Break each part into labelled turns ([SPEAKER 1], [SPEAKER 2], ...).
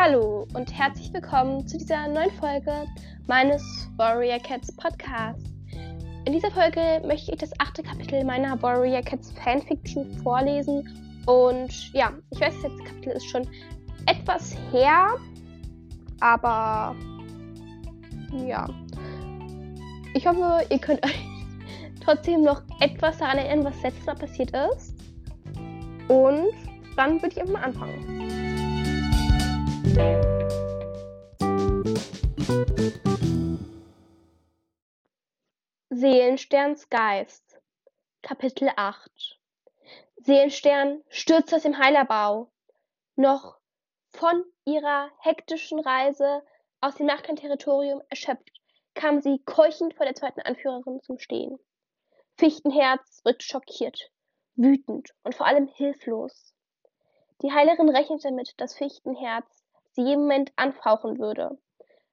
[SPEAKER 1] Hallo und herzlich willkommen zu dieser neuen Folge meines Warrior Cats Podcasts. In dieser Folge möchte ich das achte Kapitel meiner Warrior Cats Fanfiction vorlesen. Und ja, ich weiß, das letzte Kapitel ist schon etwas her, aber ja. Ich hoffe, ihr könnt euch trotzdem noch etwas daran erinnern, was letztes Mal passiert ist. Und dann würde ich einfach mal anfangen. Seelensterns Geist Kapitel 8 Seelenstern stürzt aus dem Heilerbau. Noch von ihrer hektischen Reise aus dem Nachtkern-Territorium erschöpft, kam sie keuchend vor der zweiten Anführerin zum Stehen. Fichtenherz wirkt schockiert, wütend und vor allem hilflos. Die Heilerin rechnete damit, dass Fichtenherz sie jeden Moment anfauchen würde.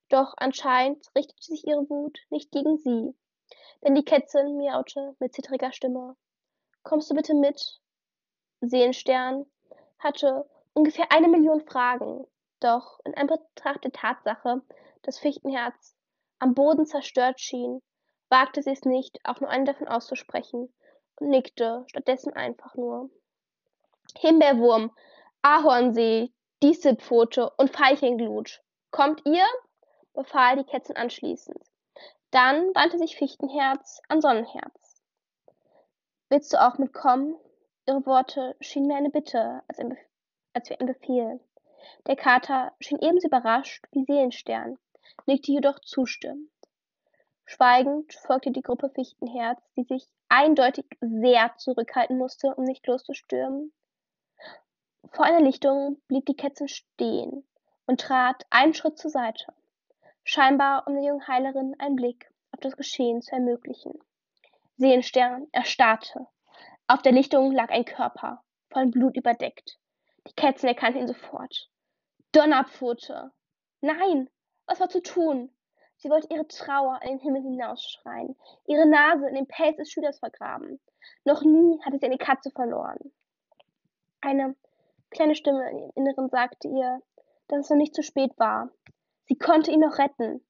[SPEAKER 1] Doch anscheinend richtete sich ihre Wut nicht gegen sie, denn die Kätzin miaute mit zittriger Stimme. Kommst du bitte mit? Seelenstern hatte ungefähr eine Million Fragen, doch in Anbetracht der Tatsache, dass Fichtenherz am Boden zerstört schien, wagte sie es nicht, auch nur einen davon auszusprechen und nickte stattdessen einfach nur. Himbeerwurm, Ahornsee, Distelpfote und Veilchenglut. Kommt ihr? befahl die Kätzin anschließend. Dann wandte sich Fichtenherz an Sonnenherz. Willst du auch mitkommen? Ihre Worte schienen mir eine Bitte als, ein als wie ein Befehl. Der Kater schien ebenso überrascht wie Seelenstern, nickte jedoch zustimmend. Schweigend folgte die Gruppe Fichtenherz, die sich eindeutig sehr zurückhalten musste, um nicht loszustürmen. Vor einer Lichtung blieb die Kätzin stehen und trat einen Schritt zur Seite, scheinbar um der jungen Heilerin einen Blick auf das Geschehen zu ermöglichen. Seelenstern erstarrte. Auf der Lichtung lag ein Körper, von Blut überdeckt. Die Kätzin erkannte ihn sofort. Donnerpfote! Nein! Was war zu tun? Sie wollte ihre Trauer in den Himmel hinausschreien, ihre Nase in den Pelz des Schülers vergraben. Noch nie hatte sie eine Katze verloren. Eine kleine Stimme im Inneren sagte ihr, dass es noch nicht zu spät war. Sie konnte ihn noch retten.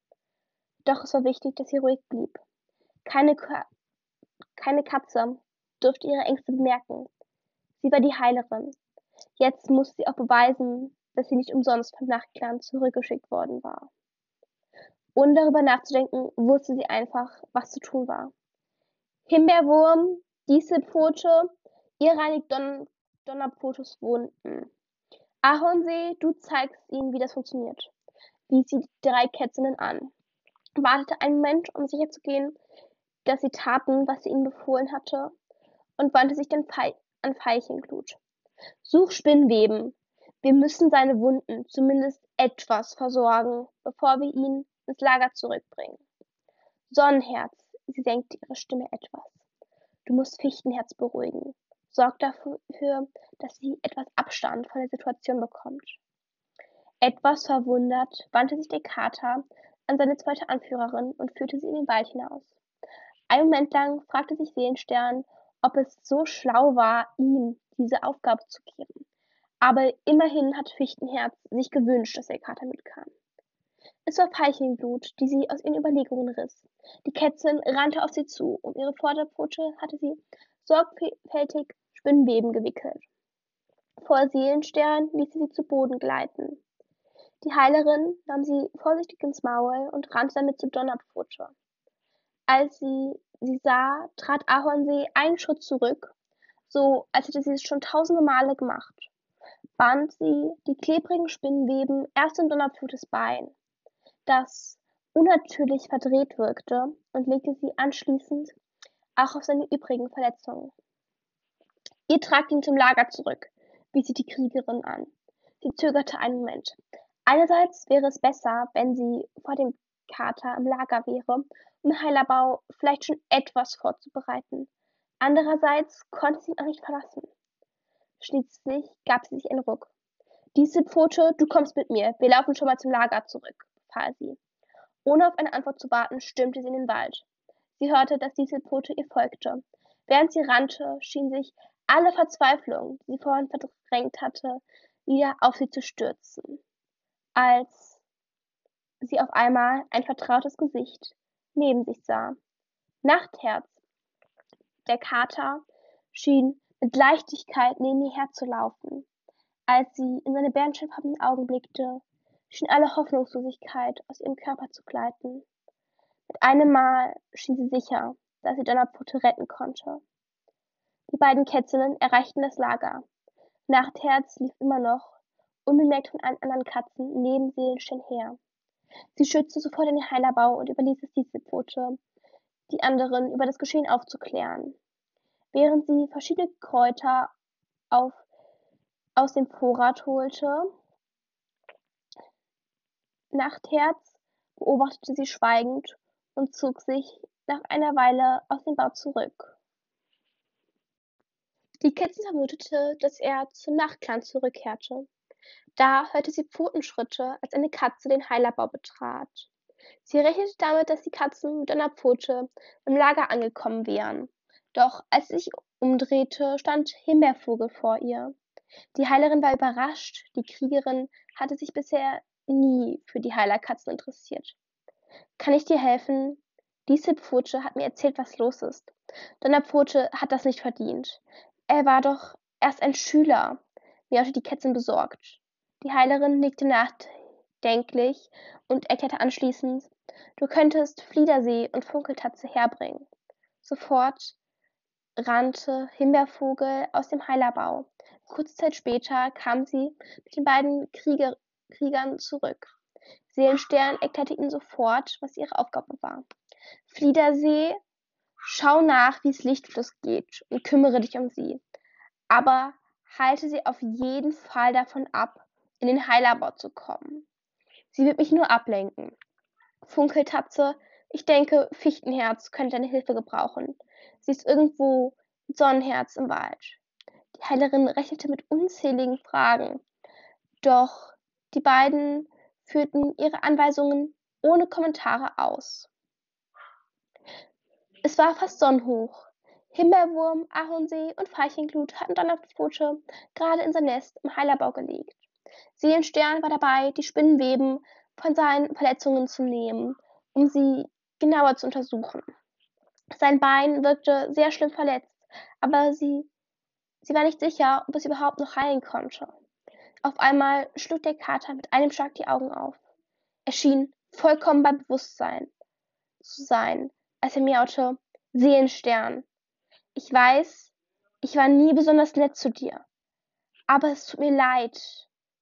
[SPEAKER 1] Doch es war wichtig, dass sie ruhig blieb. Keine, keine Katze durfte ihre Ängste bemerken. Sie war die Heilerin. Jetzt musste sie auch beweisen, dass sie nicht umsonst vom Nachtclan zurückgeschickt worden war. Ohne darüber nachzudenken, wusste sie einfach, was zu tun war. Himbeerwurm, Dieselpfote, ihr reinigt Don Donnerpfotes Wunden. Ahornsee, du zeigst ihnen, wie das funktioniert, wies sie die drei Kätzinnen an, wartete einen Moment, um sicherzugehen, dass sie taten, was sie ihnen befohlen hatte, und wandte sich dann an Veilchenglut. Such Spinnweben. Wir müssen seine Wunden zumindest etwas versorgen, bevor wir ihn ins Lager zurückbringen. Sonnenherz, sie senkte ihre Stimme etwas. Du musst Fichtenherz beruhigen sorgt dafür, dass sie etwas Abstand von der Situation bekommt. Etwas verwundert wandte sich der Kater an seine zweite Anführerin und führte sie in den Wald hinaus. Einen Moment lang fragte sich Seelenstern, ob es so schlau war, ihm diese Aufgabe zu geben. Aber immerhin hat Fichtenherz sich gewünscht, dass der Kater mitkam. Es war Veilchenblut, die sie aus ihren Überlegungen riss. Die Kätzin rannte auf sie zu, um ihre Vorderpfote hatte sie sorgfältig Spinnweben gewickelt. Vor Seelenstern ließ sie sie zu Boden gleiten. Die Heilerin nahm sie vorsichtig ins Maul und rannte damit zu Donnerpfote. Als sie sie sah, trat Ahornsee einen Schritt zurück, so als hätte sie es schon tausende Male gemacht. Band sie die klebrigen Spinnweben erst in Donnerpfotes Bein, das unnatürlich verdreht wirkte, und legte sie anschließend auch auf seine übrigen Verletzungen. Ihr tragt ihn zum Lager zurück, wies sie die Kriegerin an. Sie zögerte einen Moment. Einerseits wäre es besser, wenn sie vor dem Kater im Lager wäre, um Heilerbau vielleicht schon etwas vorzubereiten. Andererseits konnte sie ihn auch nicht verlassen. Schließlich gab sie sich einen Ruck. Diese Pfote, du kommst mit mir. Wir laufen schon mal zum Lager zurück, befahl sie. Ohne auf eine Antwort zu warten, stürmte sie in den Wald. Sie hörte, dass diese Pfote ihr folgte. Während sie rannte, schien sich alle Verzweiflung, die sie vorhin verdrängt hatte, wieder auf sie zu stürzen. als sie auf einmal ein vertrautes Gesicht neben sich sah. Nachtherz. Der Kater schien mit Leichtigkeit neben ihr herzulaufen. Als sie in seine bärenschimmfarbenen Augen blickte, schien alle Hoffnungslosigkeit aus ihrem Körper zu gleiten. Mit einem Mal schien sie sicher, dass sie Donnerpfote retten konnte. Die beiden Kätzinnen erreichten das Lager. Nachtherz lief immer noch, unbemerkt von allen anderen Katzen, neben Seelenstein her. Sie schützte sofort den Heilerbau und überließ es Distelpfote, die anderen über das Geschehen aufzuklären. Während sie verschiedene Kräuter auf, aus dem Vorrat holte, Nachtherz beobachtete sie schweigend und zog sich nach einer Weile aus dem Bau zurück. Die Kätzchen vermutete, dass er zum Nachtclan zurückkehrte. Da hörte sie Pfotenschritte, als eine Katze den Heilerbau betrat. Sie rechnete damit, dass die Katzen mit einer Pfote im Lager angekommen wären. Doch als sie sich umdrehte, stand Himbeervogel vor ihr. Die Heilerin war überrascht. Die Kriegerin hatte sich bisher nie für die Heilerkatzen interessiert. Kann ich dir helfen? Diese Pfote hat mir erzählt, was los ist. Donnerpfote hat das nicht verdient. Er war doch erst ein Schüler, miaute die Kätzin besorgt. Die Heilerin nickte nachdenklich und erklärte anschließend, du könntest Fliedersee und Funkeltatze herbringen. Sofort rannte Himbeervogel aus dem Heilerbau. Kurze Zeit später kam sie mit den beiden Krieger Kriegern zurück. Seelenstern erklärte ihnen sofort, was ihre Aufgabe war. Fliedersee, schau nach, wie es Lichtfluss geht und kümmere dich um sie. Aber halte sie auf jeden Fall davon ab, in den Heilerbau zu kommen. Sie wird mich nur ablenken. Funkeltatze, ich denke, Fichtenherz könnte deine Hilfe gebrauchen. Sie ist irgendwo Sonnenherz im Wald. Die Heilerin rechnete mit unzähligen Fragen. Doch die beiden führten ihre Anweisungen ohne Kommentare aus. Es war fast sonnenhoch. Himbeerwurm, Ahornsee und Veilchenglut hatten Donnerpfote gerade in sein Nest im Heilerbau gelegt. Seelenstern war dabei, die Spinnenweben von seinen Verletzungen zu nehmen, um sie genauer zu untersuchen. Sein Bein wirkte sehr schlimm verletzt, aber sie, sie war nicht sicher, ob es überhaupt noch heilen konnte. Auf einmal schlug der Kater mit einem Schlag die Augen auf. Er schien vollkommen bei Bewusstsein zu sein, als miaute, Seelenstern. Ich weiß, ich war nie besonders nett zu dir. Aber es tut mir leid.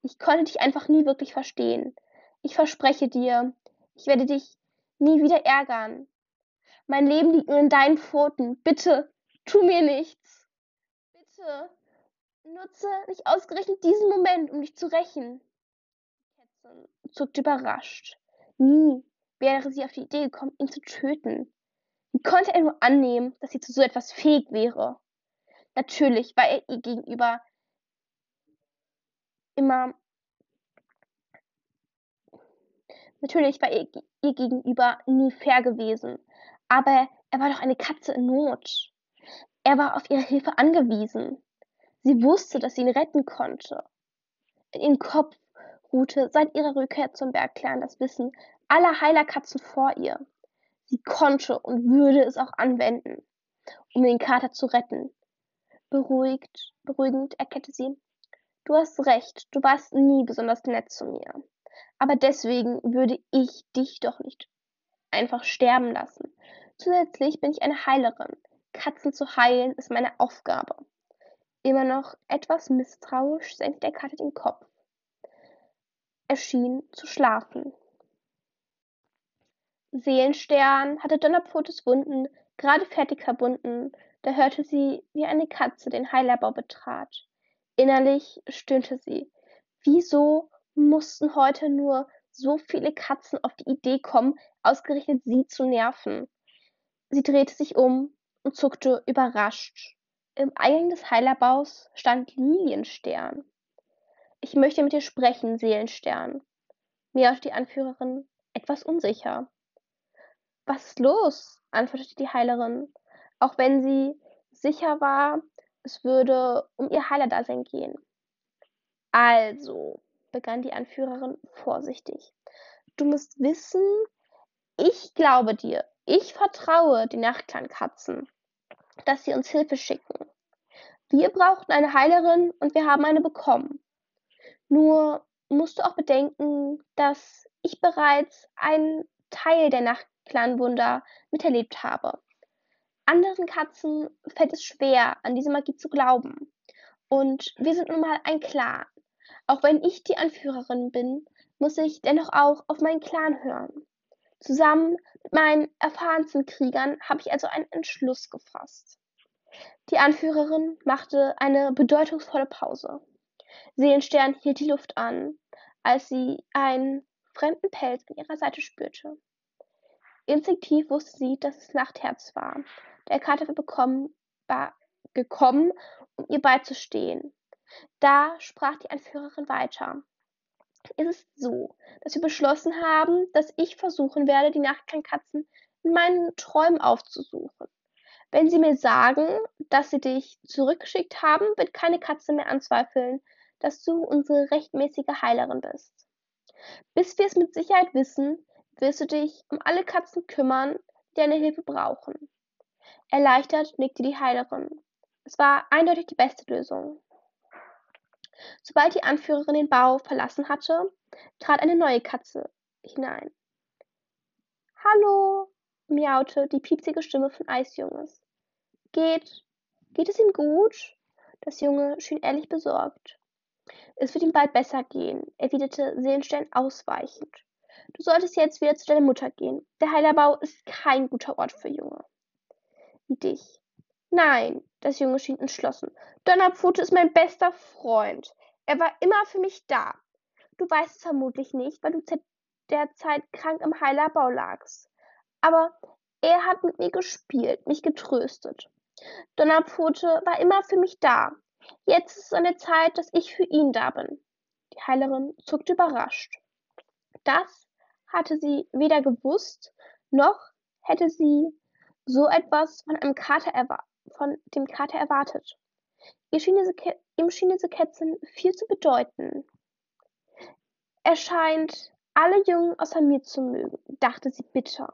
[SPEAKER 1] Ich konnte dich einfach nie wirklich verstehen. Ich verspreche dir, ich werde dich nie wieder ärgern. Mein Leben liegt nur in deinen Pfoten. Bitte, tu mir nichts. Bitte. Nutze nicht ausgerechnet diesen Moment, um dich zu rächen. Kätzin zuckte überrascht. Nie wäre sie auf die Idee gekommen, ihn zu töten. Wie konnte er nur annehmen, dass sie zu so etwas fähig wäre? Natürlich war er ihr gegenüber immer Natürlich war er ihr gegenüber nie fair gewesen, aber er war doch eine Katze in Not. Er war auf ihre Hilfe angewiesen. Sie wusste, dass sie ihn retten konnte. In ihrem Kopf ruhte seit ihrer Rückkehr zum Bergclan das Wissen aller Heilerkatzen vor ihr. Sie konnte und würde es auch anwenden, um den Kater zu retten. Beruhigt, beruhigend erklärte sie, du hast recht, du warst nie besonders nett zu mir. Aber deswegen würde ich dich doch nicht einfach sterben lassen. Zusätzlich bin ich eine Heilerin. Katzen zu heilen ist meine Aufgabe. Immer noch etwas misstrauisch senkte der Kater den Kopf. Er schien zu schlafen. Seelenstern hatte Donnerpfotes Wunden gerade fertig verbunden, da hörte sie, wie eine Katze den Heilerbau betrat. Innerlich stöhnte sie. Wieso mussten heute nur so viele Katzen auf die Idee kommen, ausgerechnet sie zu nerven? Sie drehte sich um und zuckte überrascht. Im Eingang des Heilerbaus stand Lilienstern. Ich möchte mit dir sprechen, Seelenstern, miaute die Anführerin, etwas unsicher. Was ist los? antwortete die Heilerin, auch wenn sie sicher war, es würde um ihr Heilerdasein gehen. Also, begann die Anführerin vorsichtig. Du musst wissen, ich glaube dir. Ich vertraue den Nachtklangkatzen, dass sie uns Hilfe schicken. Wir brauchten eine Heilerin und wir haben eine bekommen. Nur musst du auch bedenken, dass ich bereits einen Teil der Nachtclan-Wunder miterlebt habe. Anderen Katzen fällt es schwer, an diese Magie zu glauben. Und wir sind nun mal ein Clan. Auch wenn ich die Anführerin bin, muss ich dennoch auch auf meinen Clan hören. Zusammen mit meinen erfahrensten Kriegern habe ich also einen Entschluss gefasst. Die Anführerin machte eine bedeutungsvolle Pause. Seelenstern hielt die Luft an, als sie einen fremden Pelz an ihrer Seite spürte. Instinktiv wusste sie, dass es Nachtherz war. Der Kater war, bekommen, war gekommen, um ihr beizustehen. Da sprach die Anführerin weiter. Es ist so, dass wir beschlossen haben, dass ich versuchen werde, die Nachtklangkatzen in meinen Träumen aufzusuchen. Wenn sie mir sagen, dass sie dich zurückgeschickt haben, wird keine Katze mehr anzweifeln, dass du unsere rechtmäßige Heilerin bist. Bis wir es mit Sicherheit wissen, wirst du dich um alle Katzen kümmern, die deine Hilfe brauchen. Erleichtert nickte die Heilerin. Es war eindeutig die beste Lösung. Sobald die Anführerin den Bau verlassen hatte, trat eine neue Katze hinein. Hallo, miaute die piepsige Stimme von Eisjunges. Geht, geht es ihm gut? Das Junge schien ehrlich besorgt. Es wird ihm bald besser gehen, erwiderte Seelenstein ausweichend. Du solltest jetzt wieder zu deiner Mutter gehen. Der Heilerbau ist kein guter Ort für Junge. Wie dich. Nein, das Junge schien entschlossen. Donnerpfote ist mein bester Freund. Er war immer für mich da. Du weißt es vermutlich nicht, weil du zu der Zeit krank im Heilerbau lagst. Aber er hat mit mir gespielt, mich getröstet. Donnerpfote war immer für mich da. Jetzt ist es an der Zeit, dass ich für ihn da bin. Die Heilerin zuckte überrascht. Das hatte sie weder gewusst, noch hätte sie so etwas von einem Kater von dem Kater erwartet. Ihr schien diese ihm schien diese Kätzchen viel zu bedeuten. Er scheint alle Jungen außer mir zu mögen, dachte sie bitter.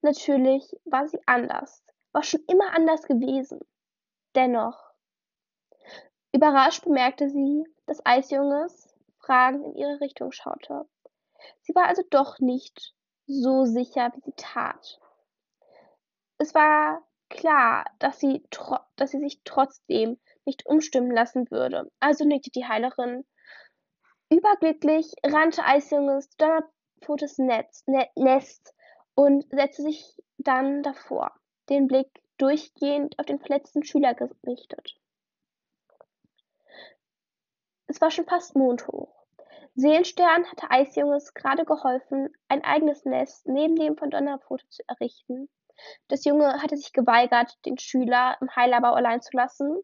[SPEAKER 1] Natürlich war sie anders, war schon immer anders gewesen. Dennoch. Überrascht bemerkte sie, dass Eisjunges fragend in ihre Richtung schaute. Sie war also doch nicht so sicher, wie sie tat. Es war klar, dass sie, dass sie sich trotzdem nicht umstimmen lassen würde. Also nickte die Heilerin. Überglücklich rannte Eisjunges Donnerpfotes Netz, ne Nest und setzte sich dann davor, den Blick durchgehend auf den verletzten Schüler gerichtet. Es war schon fast mondhoch. Seelenstern hatte Eisjunges gerade geholfen, ein eigenes Nest neben dem von Donnerpfote zu errichten. Das Junge hatte sich geweigert, den Schüler im Heilabau allein zu lassen,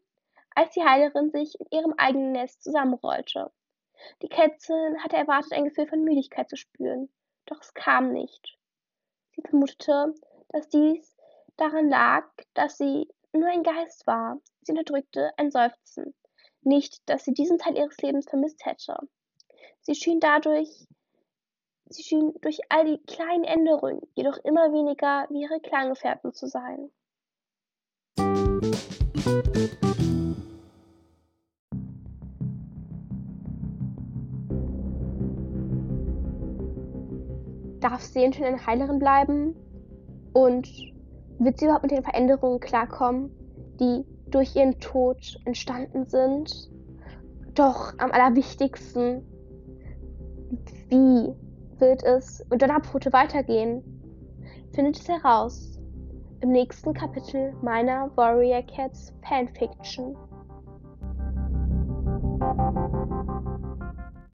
[SPEAKER 1] als die Heilerin sich in ihrem eigenen Nest zusammenrollte. Die Kätzchen hatte erwartet, ein Gefühl von Müdigkeit zu spüren, doch es kam nicht. Sie vermutete, dass dies daran lag, dass sie nur ein Geist war. Sie unterdrückte ein Seufzen. Nicht, dass sie diesen Teil ihres Lebens vermisst hätte. Sie schien dadurch sie schien durch all die kleinen Änderungen jedoch immer weniger wie ihre Klanggefährten zu sein. Darf Seelen eine Heilerin bleiben? Und wird sie überhaupt mit den Veränderungen klarkommen, die durch ihren Tod entstanden sind? Doch am allerwichtigsten, wie wird es mit Donnerpfote weitergehen? Findet es heraus im nächsten Kapitel meiner Warrior Cats Fanfiction.